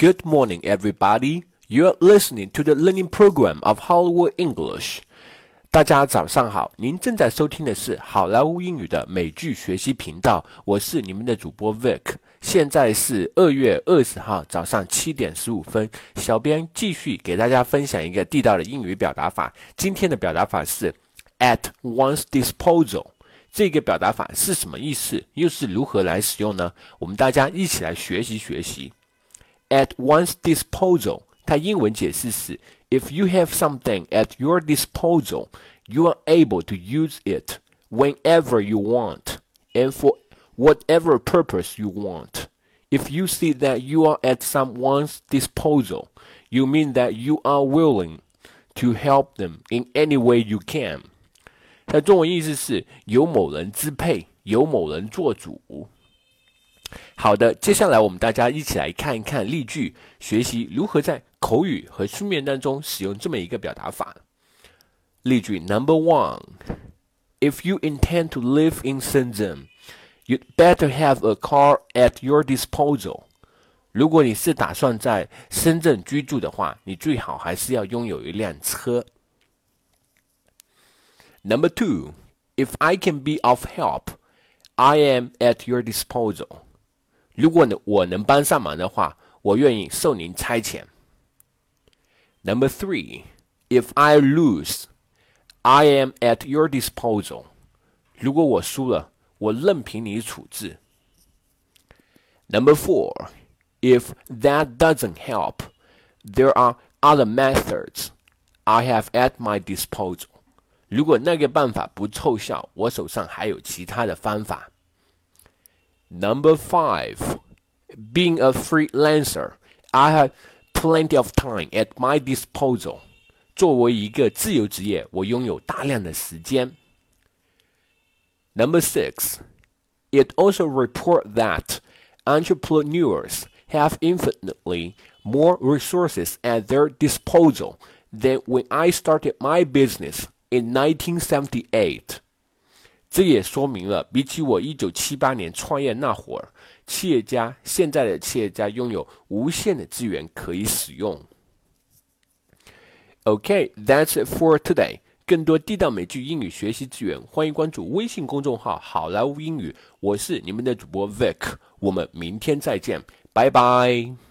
Good morning, everybody. You are listening to the learning program of Hollywood English. 大家早上好，您正在收听的是好莱坞英语的美剧学习频道，我是你们的主播 Vic。现在是二月二十号早上七点十五分，小编继续给大家分享一个地道的英语表达法。今天的表达法是 at one's disposal。这个表达法是什么意思？又是如何来使用呢？我们大家一起来学习学习。at one's disposal，它英文解释是 if you have something at your disposal, you are able to use it whenever you want and for whatever purpose you want. If you see that you are at someone's disposal, you mean that you are willing to help them in any way you can. 好的，接下来我们大家一起来看一看例句，学习如何在口语和书面当中使用这么一个表达法。例句 Number one, if you intend to live in Shenzhen, you'd better have a car at your disposal. 如果你是打算在深圳居住的话，你最好还是要拥有一辆车。Number two, if I can be of help, I am at your disposal. 如果我能帮上忙的话，我愿意受您差遣。Number three, if I lose, I am at your disposal. 如果我输了，我任凭你处置。Number four, if that doesn't help, there are other methods I have at my disposal. 如果那个办法不凑效，我手上还有其他的方法。Number five, being a freelancer, I have plenty of time at my disposal. 作为一个自由职业，我拥有大量的时间。Number six, it also report that entrepreneurs have infinitely more resources at their disposal than when I started my business in 1978. 这也说明了，比起我1978年创业那会儿，企业家现在的企业家拥有无限的资源可以使用。OK，that's it for today。更多地道美剧英语学习资源，欢迎关注微信公众号“好莱坞英语”。我是你们的主播 Vic，我们明天再见，拜拜。